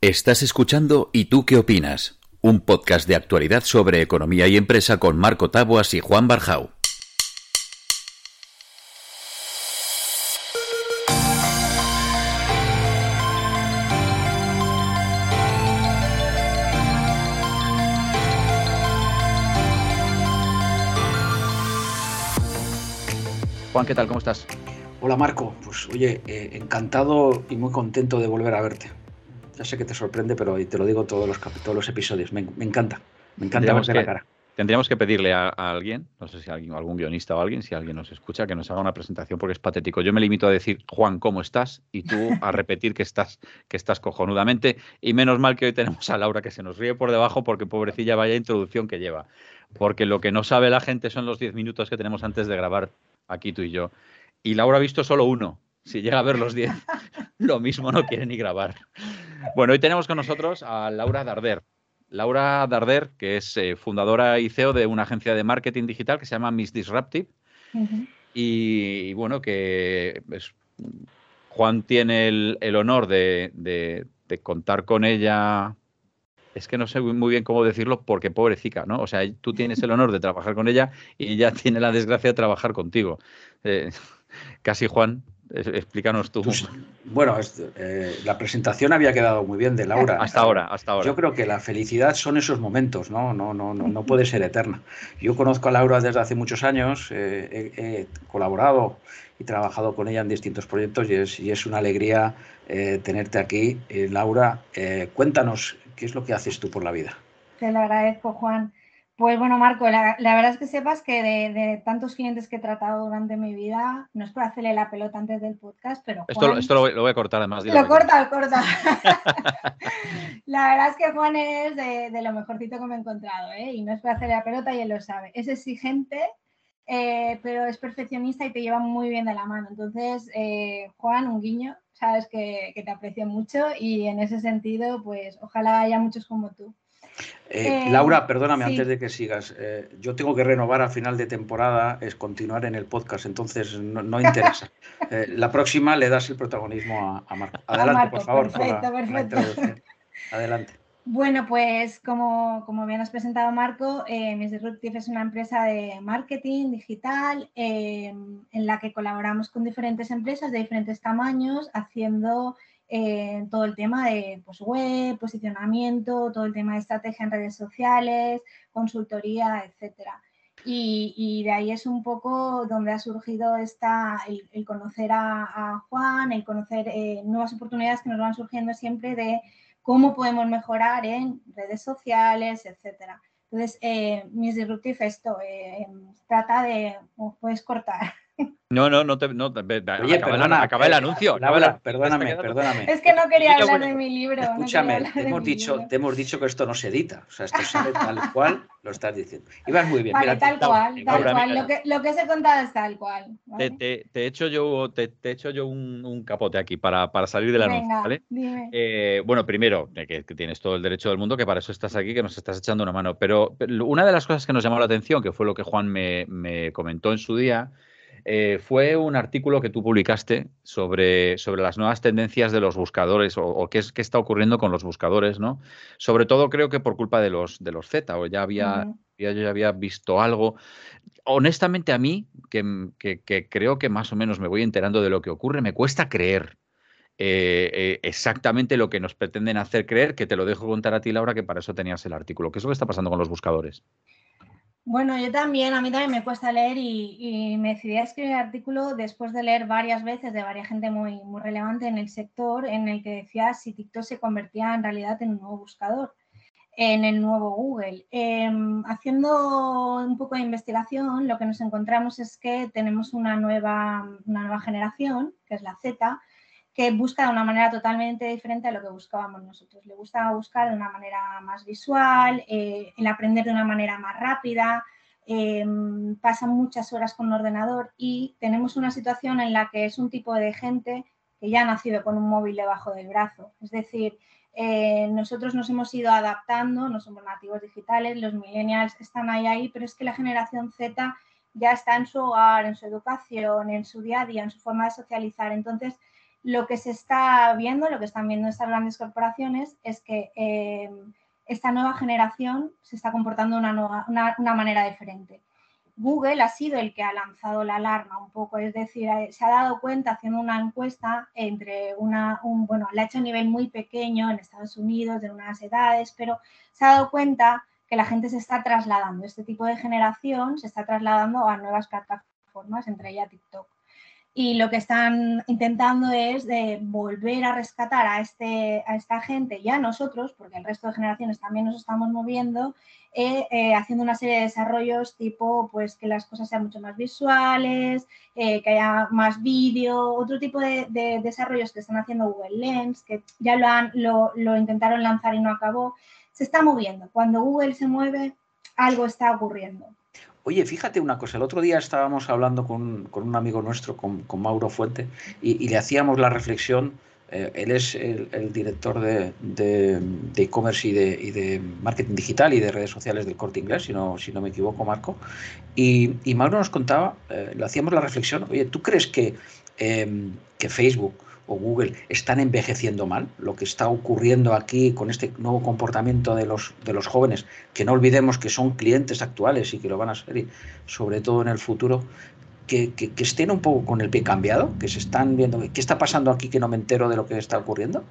Estás escuchando ¿Y tú qué opinas? Un podcast de actualidad sobre economía y empresa con Marco Taboas y Juan Barjau. Juan, ¿qué tal? ¿Cómo estás? Hola Marco, pues oye, eh, encantado y muy contento de volver a verte. Ya sé que te sorprende, pero te lo digo todos los, todos los episodios. Me, encanta, me encanta verte la cara. Tendríamos que pedirle a, alguien, no sé si alguien, algún guionista o alguien, si alguien nos escucha, que nos haga una presentación porque es patético. Yo me limito a decir, Juan, ¿cómo estás? Y tú a repetir que estás, que estás cojonudamente. Y menos mal que hoy tenemos a Laura que se nos ríe por debajo porque pobrecilla vaya introducción que lleva. Porque lo que no sabe la gente son los 10 minutos que tenemos antes de grabar aquí tú y yo. Y Laura ha visto solo uno. Si llega a ver los 10, lo mismo no quiere ni grabar. Bueno, hoy tenemos con nosotros a Laura Darder. Laura Darder, que es eh, fundadora y CEO de una agencia de marketing digital que se llama Miss Disruptive. y, bueno, que Juan tiene el, honor de, contar con ella. Es que no sé muy bien cómo decirlo porque pobrecita, ¿no? O sea, tú tienes el honor de trabajar con ella y ella tiene la desgracia de trabajar contigo. Eh, casi Juan, Explícanos tú. Bueno, eh, la presentación había quedado muy bien de Laura. Hasta ahora, hasta ahora. Yo creo que la felicidad son esos momentos, ¿no? No, no, no, no puede ser eterna. Yo conozco a Laura desde hace muchos años, eh, he, colaborado y trabajado con ella en distintos proyectos y es, y es una alegría eh, tenerte aquí. Laura, cuéntanos qué es lo que haces tú por la vida. Te lo agradezco, Juan. Pues bueno, Marco, la, verdad es que sepas que de, tantos clientes que he tratado durante mi vida, no es para hacerle la pelota antes del podcast, pero. esto, esto lo, voy, a cortar además. Lo corta, lo corta. la verdad es que Juan es de, lo mejorcito que me he encontrado, ¿eh? y no es para hacerle la pelota y él lo sabe. Es exigente, eh, pero es perfeccionista y te lleva muy bien de la mano. Entonces, eh, Juan, un guiño, sabes que, que te aprecio mucho y en ese sentido, pues ojalá haya muchos como tú. Eh, eh, Laura, perdóname antes de que sigas. Eh, yo tengo que renovar a final de temporada, es continuar en el podcast, entonces no, interesa. la próxima le das el protagonismo a, Marco. Adelante, por favor. Perfecto, perfecto. Adelante. Bueno, pues como, como, bien has presentado Marco, Miss Disruptive es una empresa de marketing digital en la que colaboramos con diferentes empresas de diferentes tamaños haciendo todo el tema de pues, web, posicionamiento, todo el tema de estrategia en redes sociales, consultoría, etcétera. Y, de ahí es un poco donde ha surgido esta, el, conocer a, Juan, el conocer eh, nuevas oportunidades que nos van surgiendo siempre de cómo podemos mejorar en redes sociales, etcétera. Entonces, eh, Disruptive esto eh, trata de, puedes cortar. No, no, no te. No, Oye, acaba, acaba, el anuncio. Laura, perdóname, perdóname. Es que no quería hablar de mi libro. Escúchame, te, hemos dicho, te hemos dicho que esto no se edita. O sea, esto sale tal cual lo estás diciendo. Y vas muy bien. Vale, tal cual, tal cual. Lo que, lo que se he contado es tal cual. Te, te, he hecho yo, te, te hecho yo un, un, capote aquí para, para salir del anuncio, ¿vale? Dime. Eh, bueno, primero, que, que, tienes todo el derecho del mundo, que para eso estás aquí, que nos estás echando una mano. Pero, pero una de las cosas que nos llamó la atención, que fue lo que Juan me, me comentó en su día, eh, fue un artículo que tú publicaste sobre, sobre las nuevas tendencias de los buscadores o, qué, es, qué está ocurriendo con los buscadores, ¿no? Sobre todo creo que por culpa de los, de los Z, o ya había, yo ya había visto algo. Honestamente a mí, que, creo que más o menos me voy enterando de lo que ocurre, me cuesta creer eh, eh, exactamente lo que nos pretenden hacer creer, que te lo dejo contar a ti, Laura, que para eso tenías el artículo. ¿Qué es lo que está pasando con los buscadores? Bueno, yo también, a mí también me cuesta leer y, me decidí a escribir el artículo después de leer varias veces de varias gente muy, muy relevante en el sector en el que decía si TikTok se convertía en realidad en un nuevo buscador, en el nuevo Google. Em, haciendo un poco de investigación, lo que nos encontramos es que tenemos una nueva, una nueva generación, que es la Z, que busca de una manera totalmente diferente a lo que buscábamos nosotros. Le gusta buscar de una manera más visual, eh, el aprender de una manera más rápida, eh, pasan muchas horas con un ordenador y tenemos una situación en la que es un tipo de gente que ya ha nacido con un móvil debajo del brazo. Es decir, eh, nosotros nos hemos ido adaptando, no somos nativos digitales, los millennials están ahí, ahí, pero es que la generación Z ya está en su hogar, en su educación, en su día a día, en su forma de socializar. Entonces, lo que se está viendo, lo que están viendo estas grandes corporaciones, es que eh, esta nueva generación se está comportando de una, manera diferente. Google ha sido el que ha lanzado la alarma un poco, es decir, eh, se ha dado cuenta haciendo una encuesta entre una, un, bueno, la ha hecho a nivel muy pequeño en Estados Unidos, de unas edades, pero se ha dado cuenta que la gente se está trasladando, este tipo de generación se está trasladando a nuevas plataformas, entre ellas TikTok y lo que están intentando es de volver a rescatar a, este, a esta gente y a nosotros, porque el resto de generaciones también nos estamos moviendo, eh, eh, haciendo una serie de desarrollos tipo pues que las cosas sean mucho más visuales, eh, que haya más vídeo, otro tipo de, desarrollos que están haciendo Google Lens, que ya lo, han, lo, lo intentaron lanzar y no acabó, se está moviendo. Cuando Google se mueve, algo está ocurriendo. Oye, fíjate una cosa, el otro día estábamos hablando con, un amigo nuestro, con, Mauro Fuente, y, le hacíamos la reflexión, eh, él es el, director de e-commerce y, de, marketing digital y de redes sociales del corte inglés, si no, si no me equivoco, Marco, y, Mauro nos contaba, eh, le hacíamos la reflexión, oye, ¿tú crees que, em, que Facebook o Google están envejeciendo mal, lo que está ocurriendo aquí con este nuevo comportamiento de los, de los jóvenes, que no olvidemos que son clientes actuales y que lo van a ser, y sobre todo en el futuro, que, estén un poco con el pie cambiado, que se están viendo, ¿qué está pasando aquí que no me entero de lo que está ocurriendo?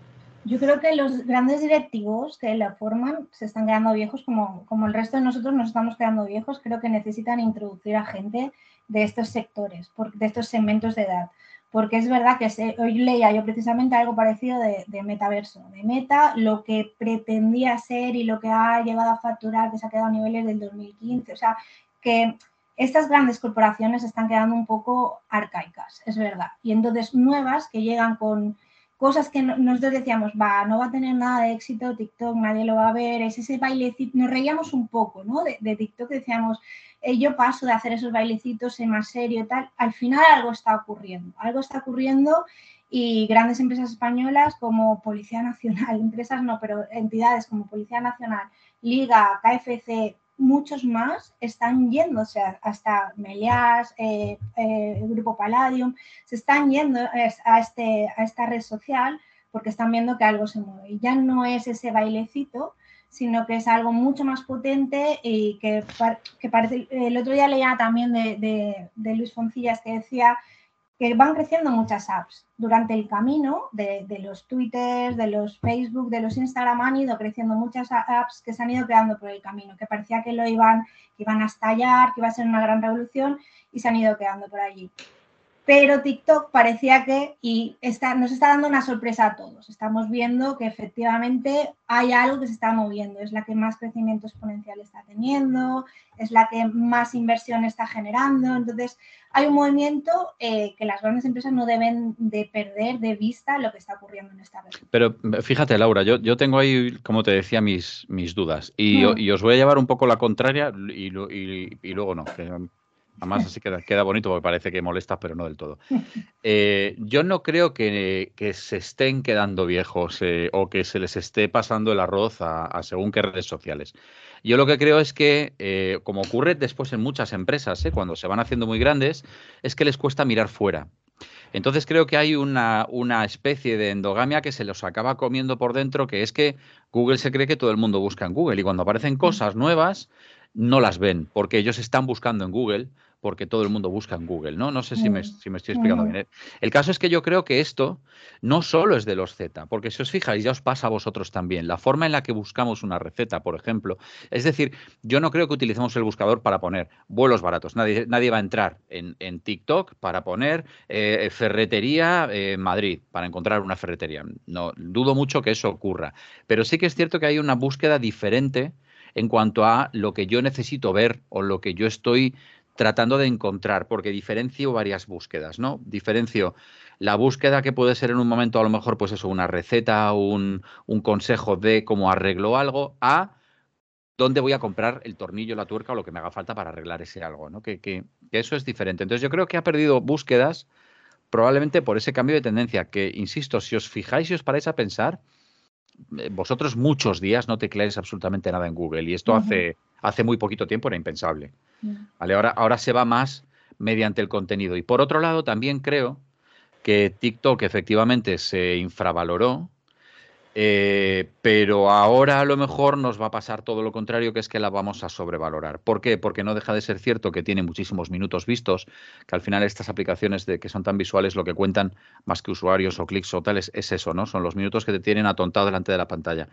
Yo creo que los grandes directivos que la forman se están quedando viejos, como, como el resto de nosotros nos estamos quedando viejos, creo que necesitan introducir a gente de estos sectores, de estos segmentos de edad porque es verdad que hoy leía yo precisamente algo parecido de, metaverso, de meta, lo que pretendía ser y lo que ha llegado a facturar, que se ha quedado a niveles del 2015, o sea, que estas grandes corporaciones están quedando un poco arcaicas, es verdad, y entonces nuevas que llegan con cosas que nosotros decíamos, va, no va a tener nada de éxito, TikTok nadie lo va a ver, es ese bailecito, nos reíamos un poco, ¿no? De, TikTok decíamos, eh, yo paso de hacer esos bailecitos en más serio tal, al final algo está ocurriendo, algo está ocurriendo y grandes empresas españolas como Policía Nacional, empresas no, pero entidades como Policía Nacional, Liga, KFC, muchos más están yéndose hasta Melias, eh, eh, el Grupo Palladium, se están yendo a, este, a esta red social porque están viendo que algo se mueve. Y ya no es ese bailecito, sino que es algo mucho más potente y que, que parece, el otro día leía también de, de, Luis Foncillas que decía que van creciendo muchas apps. Durante el camino de, los Twitter, de los Facebook, de los Instagram han ido creciendo muchas apps que se han ido creando por el camino, que parecía que lo iban, que iban a estallar, que iba a ser una gran revolución y se han ido quedando por allí pero TikTok parecía que, y está, nos está dando una sorpresa a todos. Estamos viendo que efectivamente hay algo que se está moviendo, es la que más crecimiento exponencial está teniendo, es la que más inversión está generando. Entonces, hay un movimiento eh, que las grandes empresas no deben de perder de vista lo que está ocurriendo en esta red. Pero fíjate, Laura, yo, yo tengo ahí, como te decía, mis, mis dudas y, y, os voy a llevar un poco la contraria y, y, y luego no, Además, así queda, queda bonito porque parece que molesta, pero no del todo. Eh, yo no creo que, se estén quedando viejos eh, o que se les esté pasando el arroz a, según qué redes sociales. Yo lo que creo es que, eh, como ocurre después en muchas empresas, cuando se van haciendo muy grandes, es que les cuesta mirar fuera. Entonces creo que hay una, una, especie de endogamia que se los acaba comiendo por dentro, que es que Google se cree que todo el mundo busca en Google y cuando aparecen cosas nuevas no las ven porque ellos están buscando en Google porque todo el mundo busca en Google, ¿no? No sé si me, si me estoy explicando bien. ¿eh? El caso es que yo creo que esto no solo es de los Z, porque si os fijáis, ya os pasa a vosotros también, la forma en la que buscamos una receta, por ejemplo, es decir, yo no creo que utilicemos el buscador para poner vuelos baratos, nadie, nadie va a entrar en, en TikTok para poner eh, ferretería eh, Madrid, para encontrar una ferretería. No, dudo mucho que eso ocurra, pero sí que es cierto que hay una búsqueda diferente en cuanto a lo que yo necesito ver o lo que yo estoy tratando de encontrar, porque diferencio varias búsquedas, ¿no? Diferencio la búsqueda que puede ser en un momento a lo mejor, pues eso, una receta, un, un consejo de cómo arreglo algo, a dónde voy a comprar el tornillo, la tuerca o lo que me haga falta para arreglar ese algo, ¿no? Que, que, eso es diferente. Entonces yo creo que ha perdido búsquedas probablemente por ese cambio de tendencia, que, insisto, si os fijáis y os paráis a pensar, vosotros muchos días no tecleáis absolutamente nada en Google y esto hace, hace muy poquito tiempo era impensable. ¿vale? Ahora, ahora se va más mediante el contenido. Y por otro lado, también creo que TikTok efectivamente se infravaloró, eh, pero ahora a lo mejor nos va a pasar todo lo contrario, que es que la vamos a sobrevalorar. ¿Por qué? Porque no deja de ser cierto que tiene muchísimos minutos vistos, que al final estas aplicaciones de, que son tan visuales lo que cuentan más que usuarios o clics o tales es eso, ¿no? Son los minutos que te tienen atontado delante de la pantalla.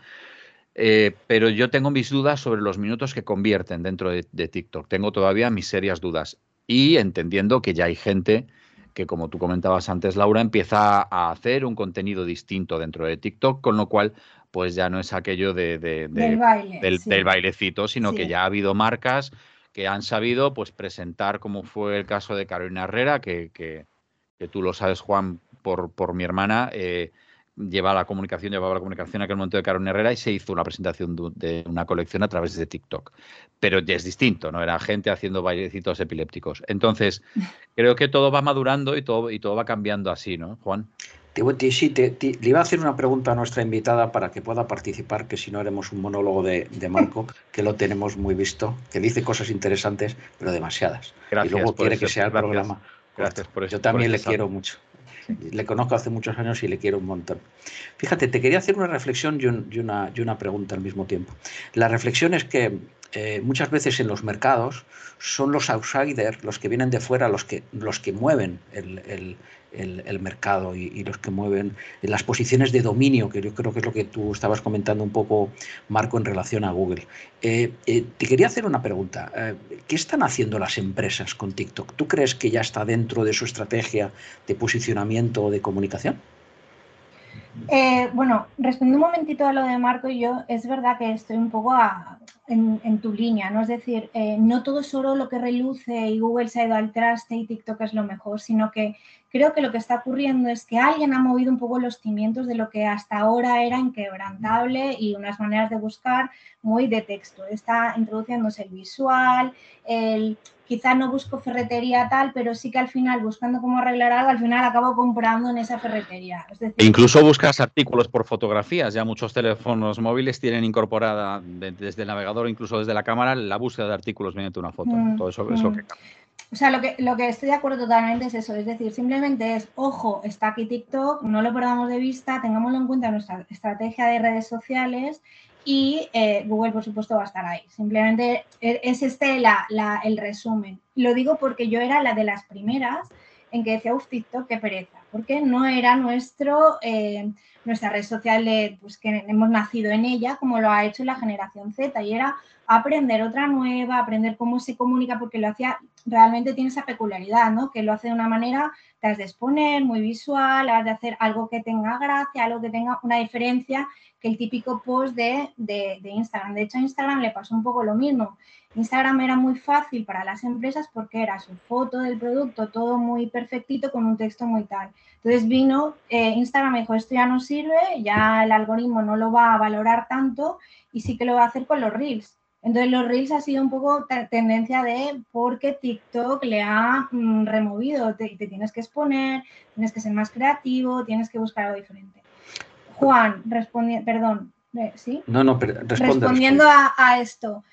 Eh, pero yo tengo mis dudas sobre los minutos que convierten dentro de, de TikTok. Tengo todavía mis serias dudas. Y entendiendo que ya hay gente que como tú comentabas antes, Laura, empieza a hacer un contenido distinto dentro de TikTok, con lo cual pues ya no es aquello de, del, baile, del, bailecito, sino que ya ha habido marcas que han sabido pues presentar, como fue el caso de Carolina Herrera, que, que, que tú lo sabes, Juan, por, por mi hermana, eh, lleva la comunicación, llevaba la comunicación en aquel momento de Carolina Herrera y se hizo una presentación de una colección a través de TikTok. Pero ya es distinto, ¿no? Era gente haciendo bailecitos epilépticos. Entonces, creo que todo va madurando y todo, y todo va cambiando así, ¿no, Juan? Sí, te, le iba a hacer una pregunta a nuestra invitada para que pueda participar, que si no haremos un monólogo de, Marco, que lo tenemos muy visto, que dice cosas interesantes, pero demasiadas. Gracias y luego quiere que sea el programa. Gracias por eso. Yo también le quiero mucho. Le conozco hace muchos años y le quiero un montón. Fíjate, te quería hacer una reflexión y, una, y una, pregunta al mismo tiempo. La reflexión es que eh, muchas veces en los mercados son los outsiders, los que vienen de fuera, los que, los que mueven el, el, mercado y, los que mueven las posiciones de dominio, que yo creo que es lo que tú estabas comentando un poco, Marco, en relación a Google. Eh, eh, te quería hacer una pregunta. ¿Qué están haciendo las empresas con TikTok? ¿Tú crees que ya está dentro de su estrategia de posicionamiento o de comunicación? bueno, respondiendo un momentito a lo de Marco y yo, es verdad que estoy un poco en, tu línea, ¿no? Es decir, no todo es oro lo que reluce y Google se ha ido al traste y TikTok es lo mejor, sino que creo que lo que está ocurriendo es que alguien ha movido un poco los cimientos de lo que hasta ahora era inquebrantable y unas maneras de buscar muy de texto. Está introduciéndose el visual, el quizá no busco ferretería tal, pero sí que al final, buscando cómo arreglar algo, al final acabo comprando en esa ferretería. Incluso buscas artículos por fotografías. Ya muchos teléfonos móviles tienen incorporada desde el navegador, incluso desde la cámara, la búsqueda de artículos mediante una foto. Mm, Todo eso es lo mm. que cambia. O sea, lo que, lo que estoy de acuerdo totalmente es eso, es decir, simplemente es, ojo, está aquí TikTok, no lo perdamos de vista, tengámoslo en cuenta en nuestra estrategia de redes sociales y eh, Google, por supuesto, va a estar ahí. Simplemente e, es este el resumen. Lo digo porque yo era la de las primeras en que decía, uff, TikTok, qué pereza, porque no era nuestro, eh, nuestra red social pues, que hemos nacido en ella, como lo ha hecho la generación Z, y era aprender otra nueva, aprender cómo se comunica, porque lo hacía, realmente tiene esa peculiaridad, ¿no? Que lo hace de una manera, de exponer, muy visual, has de hacer algo que tenga gracia, algo que tenga una diferencia que el típico post de, de, de Instagram. De hecho, a Instagram le pasó un poco lo mismo. Instagram era muy fácil para las empresas porque era su foto del producto, todo muy perfectito con un texto muy tal. Entonces vino eh, Instagram y dijo, esto ya no sirve, ya el algoritmo no lo va a valorar tanto y sí que lo va a hacer con los reels. Entonces los Reels ha sido un poco tendencia de porque TikTok le ha mm, removido, te, te, tienes que exponer, tienes que ser más creativo, tienes que buscar algo diferente. Juan, respondiendo, perdón, eh, ¿sí? No, no, pero respondiendo A, esto,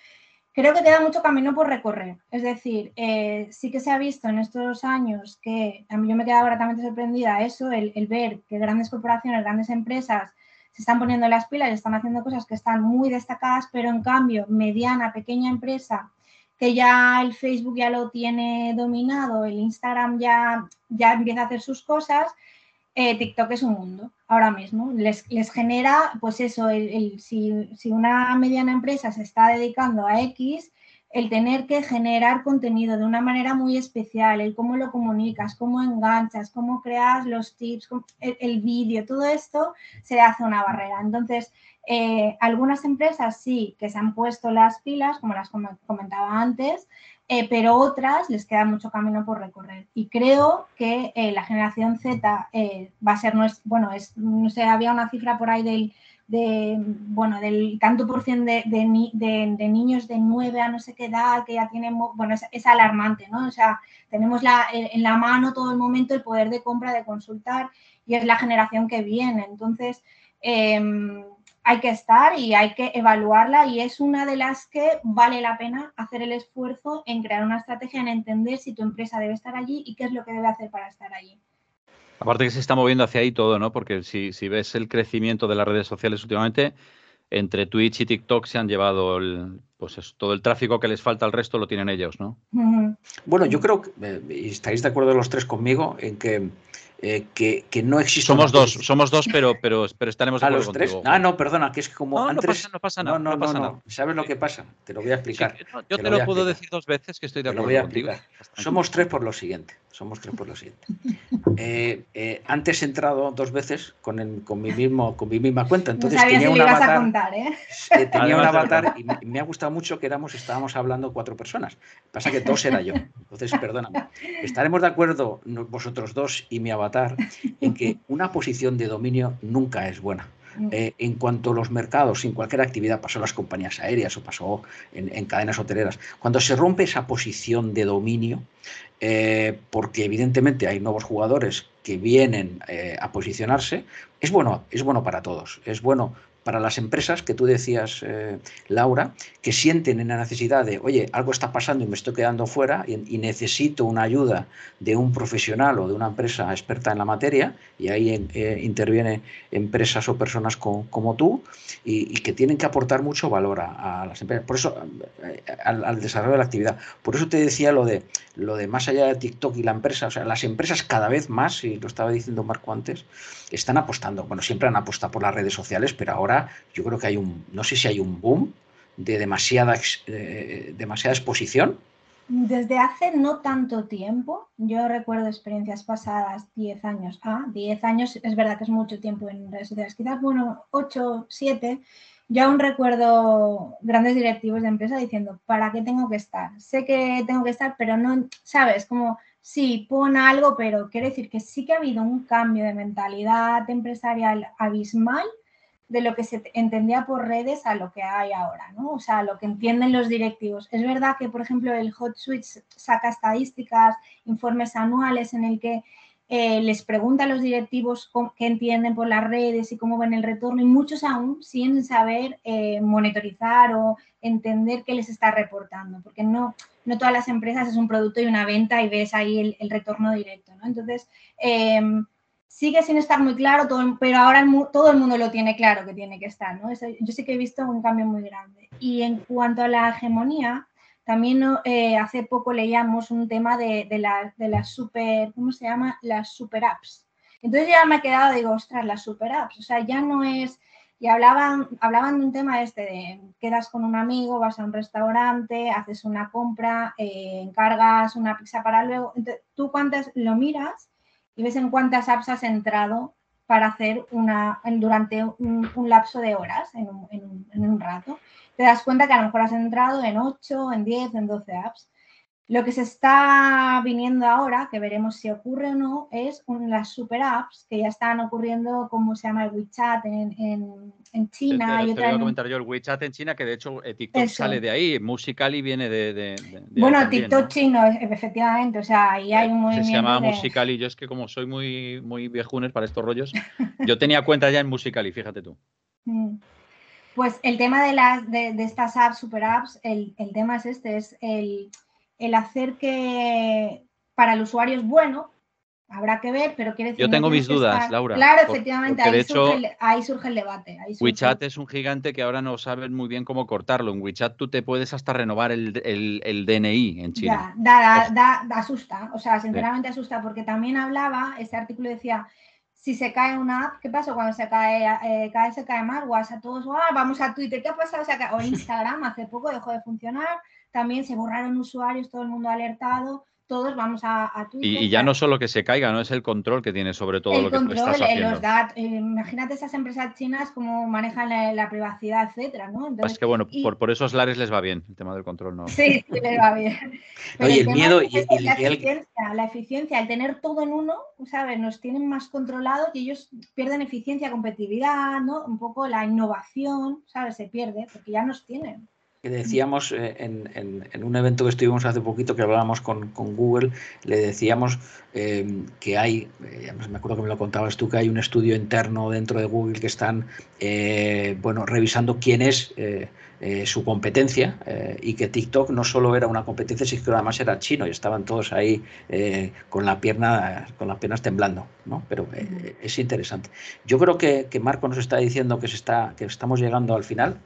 creo que te da mucho camino por recorrer. Es decir, eh, sí que se ha visto en estos años que a mí yo me he quedado gratamente sorprendida eso, el, el ver que grandes corporaciones, grandes empresas se están poniendo las pilas y están haciendo cosas que están muy destacadas, pero en cambio, mediana, pequeña empresa, que ya el Facebook ya lo tiene dominado, el Instagram ya, ya empieza a hacer sus cosas, eh, TikTok es un mundo ahora mismo. Les, les genera, pues eso, si, si, una mediana empresa se está dedicando a X, el tener que generar contenido de una manera muy especial, el cómo lo comunicas, cómo enganchas, cómo creas los tips, el, vídeo, todo esto se hace una barrera. Entonces, eh, algunas empresas sí que se han puesto las pilas, como las comentaba antes, eh, pero otras les queda mucho camino por recorrer. Y creo que eh, la generación Z va a ser, bueno, es, no sé, había una cifra por ahí del de, bueno, del tanto por ciento de, de, niños de 9 a no sé qué edad que ya tienen, bueno, es, alarmante, ¿no? O sea, tenemos la, en la mano todo el momento el poder de compra, de consultar, y es la generación que viene. Entonces, em, hay que estar y hay que evaluarla y es una de las que vale la pena hacer el esfuerzo en crear una estrategia, en entender si tu empresa debe estar allí y qué es lo que debe hacer para estar allí. Aparte que se está moviendo hacia ahí todo, ¿no? Porque si, si ves el crecimiento de las redes sociales últimamente, entre Twitch y TikTok se han llevado el, pues todo el tráfico que les falta al resto lo tienen ellos, ¿no? Bueno, yo creo que eh, estáis de acuerdo los tres conmigo en que eh, que, que, no existe. Somos dos, somos dos, pero, pero, pero estaremos de acuerdo ¿A los tres? Ah, no, perdona, que es como no, antes. No pasa, nada. No, no, pasa nada. ¿Sabes lo que pasa? Te lo voy a explicar. yo te, lo, puedo decir dos veces que estoy de acuerdo contigo. Somos tres por lo siguiente. Somos tres por lo siguiente. Eh, eh, antes he entrado dos veces con, el, con, mi mismo, con mi misma cuenta. Entonces tenía un avatar. Contar, ¿eh? tenía un avatar y me, me, ha gustado mucho que éramos, estábamos hablando cuatro personas. Pasa que dos era yo. Entonces, perdóname. Estaremos de acuerdo vosotros dos y mi avatar en que una posición de dominio nunca es buena. Mm. Eh, en cuanto a los mercados, en cualquier actividad, pasó en las compañías aéreas o pasó en, cadenas hoteleras, cuando se rompe esa posición de dominio, eh, porque evidentemente hay nuevos jugadores que vienen eh, a posicionarse, es bueno, es bueno para todos. Es bueno para las empresas que tú decías, eh, Laura, que sienten en la necesidad de, oye, algo está pasando y me estoy quedando fuera y, necesito una ayuda de un profesional o de una empresa experta en la materia, y ahí eh, interviene empresas o personas como tú, y, que tienen que aportar mucho valor a, las empresas, por eso, eh, al, desarrollo de la actividad. Por eso te decía lo de, lo de más allá de TikTok y la empresa, o sea, las empresas cada vez más, y lo estaba diciendo Marco antes, están apostando, bueno, siempre han apostado por las redes sociales, pero ahora yo creo que hay un, no sé si hay un boom de demasiada, eh, demasiada exposición. Desde hace no tanto tiempo, yo recuerdo experiencias pasadas, 10 años, ah, 10 años, es verdad que es mucho tiempo en redes sociales, quizás, bueno, 8, 7, yo aún recuerdo grandes directivos de empresa diciendo, ¿para qué tengo que estar? Sé que tengo que estar, pero no, ¿sabes? Como, sí, pon algo, pero quiero decir que sí que ha habido un cambio de mentalidad empresarial abismal de lo que se entendía por redes a lo que hay ahora, ¿no? O sea, lo que entienden los directivos. Es verdad que, por ejemplo, el Hot Switch saca estadísticas, informes anuales en el que eh, les pregunta a los directivos qué entienden por las redes y cómo ven el retorno y muchos aún sin saber eh, monitorizar o entender qué les está reportando, porque no, no todas las empresas es un producto y una venta y ves ahí el, retorno directo, ¿no? Entonces, em, sigue sin estar muy claro, pero ahora todo el mundo lo tiene claro que tiene que estar. ¿no? yo sí que he visto un cambio muy grande. Y en cuanto a la hegemonía, también eh, hace poco leíamos un tema de, las super, ¿cómo se llama? Las super apps. Entonces ya me he quedado, digo, ostras, las super apps. O sea, ya no es, y hablaban, hablaban de un tema este de quedas con un amigo, vas a un restaurante, haces una compra, eh, encargas una pizza para luego. Tú cuántas lo miras y ves en cuántas apps has entrado para hacer una, durante un, lapso de horas, en un, en un, rato. Te das cuenta que a lo mejor has entrado en 8, en 10, en 12 apps. Lo que se está viniendo ahora, que veremos si ocurre o no, es las super apps que ya están ocurriendo, como se llama el WeChat en, en, China. Te, y otra te voy a comentar yo el WeChat en China, que de hecho eh, TikTok sale de ahí, Musicali viene de. de, bueno, TikTok chino, efectivamente, o sea, ahí hay un movimiento. Se llama Musicali, yo es que como soy muy, muy viejunes para estos rollos, yo tenía cuenta ya en Musicali, fíjate tú. Mm. Pues el tema de, las, de, estas apps, super apps, el, el tema es este, es el el hacer que para el usuario es bueno, habrá que ver, pero quiere decir... Yo tengo mis dudas, Laura. Claro, efectivamente, ahí, surge el, debate. WeChat es un gigante que ahora no saben muy bien cómo cortarlo. En WeChat tú te puedes hasta renovar el, DNI en China. Da, da, da, asusta, o sea, sinceramente asusta, porque también hablaba, este artículo decía, si se cae una app, ¿qué pasa cuando se cae, eh, vez se cae más? WhatsApp, todos, ah, vamos a Twitter, ¿qué ha pasado? O, o Instagram hace poco dejó de funcionar, también se borraron usuarios, todo el mundo alertado, todos vamos a, Twitter. Y, ya no solo que se caiga, no es el control que tiene sobre todo lo que tú estás haciendo. Los datos, eh, imagínate esas empresas chinas cómo manejan la, privacidad, etcétera, ¿no? es que bueno, por, por esos lares les va bien, el tema del control no. Sí, sí les va bien. Oye, el, miedo y, la, eficiencia, la eficiencia, el tener todo en uno, ¿sabes? Nos tienen más controlados y ellos pierden eficiencia, competitividad, ¿no? Un poco la innovación, ¿sabes? Se pierde porque ya nos tienen. Decíamos eh, en, un evento que estuvimos hace poquito que hablábamos con, Google, le decíamos eh, que hay, eh, me acuerdo que me lo contabas tú, que hay un estudio interno dentro de Google que están bueno, revisando quién es eh, su competencia eh, y que TikTok no solo era una competencia, sino que además era chino y estaban todos ahí eh, con, la pierna, con las piernas temblando. ¿no? Pero es interesante. Yo creo que, Marco nos está diciendo que, se está, que estamos llegando al final.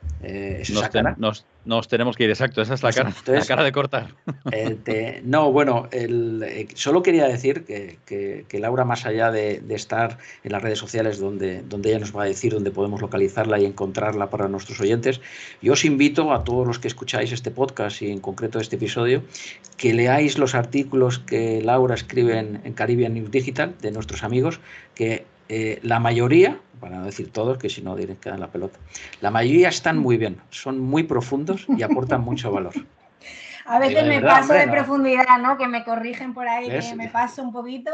nos, nos, tenemos que ir, exacto, esa es la, cara, la cara de cortar. no, bueno, el, solo quería decir que, Laura, más allá de, estar en las redes sociales donde, donde ella nos va a decir dónde podemos localizarla y encontrarla para nuestros oyentes, yo os invito a todos los que escucháis este podcast y en concreto este episodio que leáis los artículos que Laura escribe en, Caribbean News Digital de nuestros amigos, que eh, la mayoría, para no decir todos, que si no diré que la pelota, la mayoría están muy bien, son muy profundos y aportan mucho valor. A veces me paso de profundidad, ¿no? Que me corrigen por ahí, que me paso un poquito,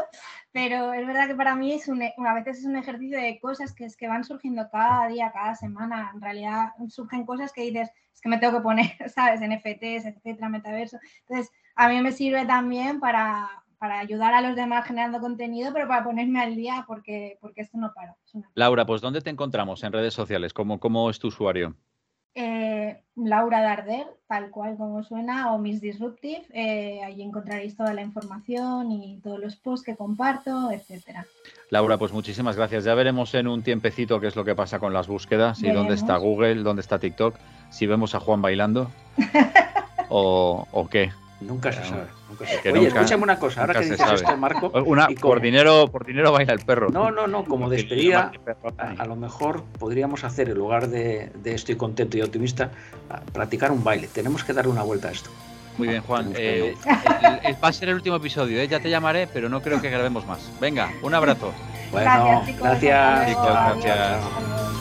pero es verdad que para mí es un, a veces es un ejercicio de cosas que es que van surgiendo cada día, cada semana. En realidad surgen cosas que dices, es que me tengo que poner, ¿sabes? NFTs, etcétera, metaverso. Entonces, a mí me sirve también para, para ayudar a los demás generando contenido, pero para ponerme al día porque, porque esto no para. Laura, pues ¿dónde te encontramos en redes sociales? ¿Cómo, cómo es tu usuario? Eh, Laura Darder, tal cual como suena, o Miss Disruptive. Eh, ahí encontraréis toda la información y todos los posts que comparto, etcétera. Laura, pues muchísimas gracias. Ya veremos en un tiempecito qué es lo que pasa con las búsquedas y dónde está Google, dónde está TikTok, si vemos a Juan bailando o, o qué. Nunca se sabe. Oye, escúchame una cosa, ahora que dices esto, Marco. Una, por, dinero, por dinero baila el perro. No, no, no, como despedida, a, lo mejor podríamos hacer, en lugar de, estoy contento y optimista, practicar un baile. Tenemos que darle una vuelta a esto. Muy bien, Juan. Eh, va a ser el último episodio, ¿eh? ya te llamaré, pero no creo que grabemos más. Venga, un abrazo. Bueno, gracias. Chicos, gracias.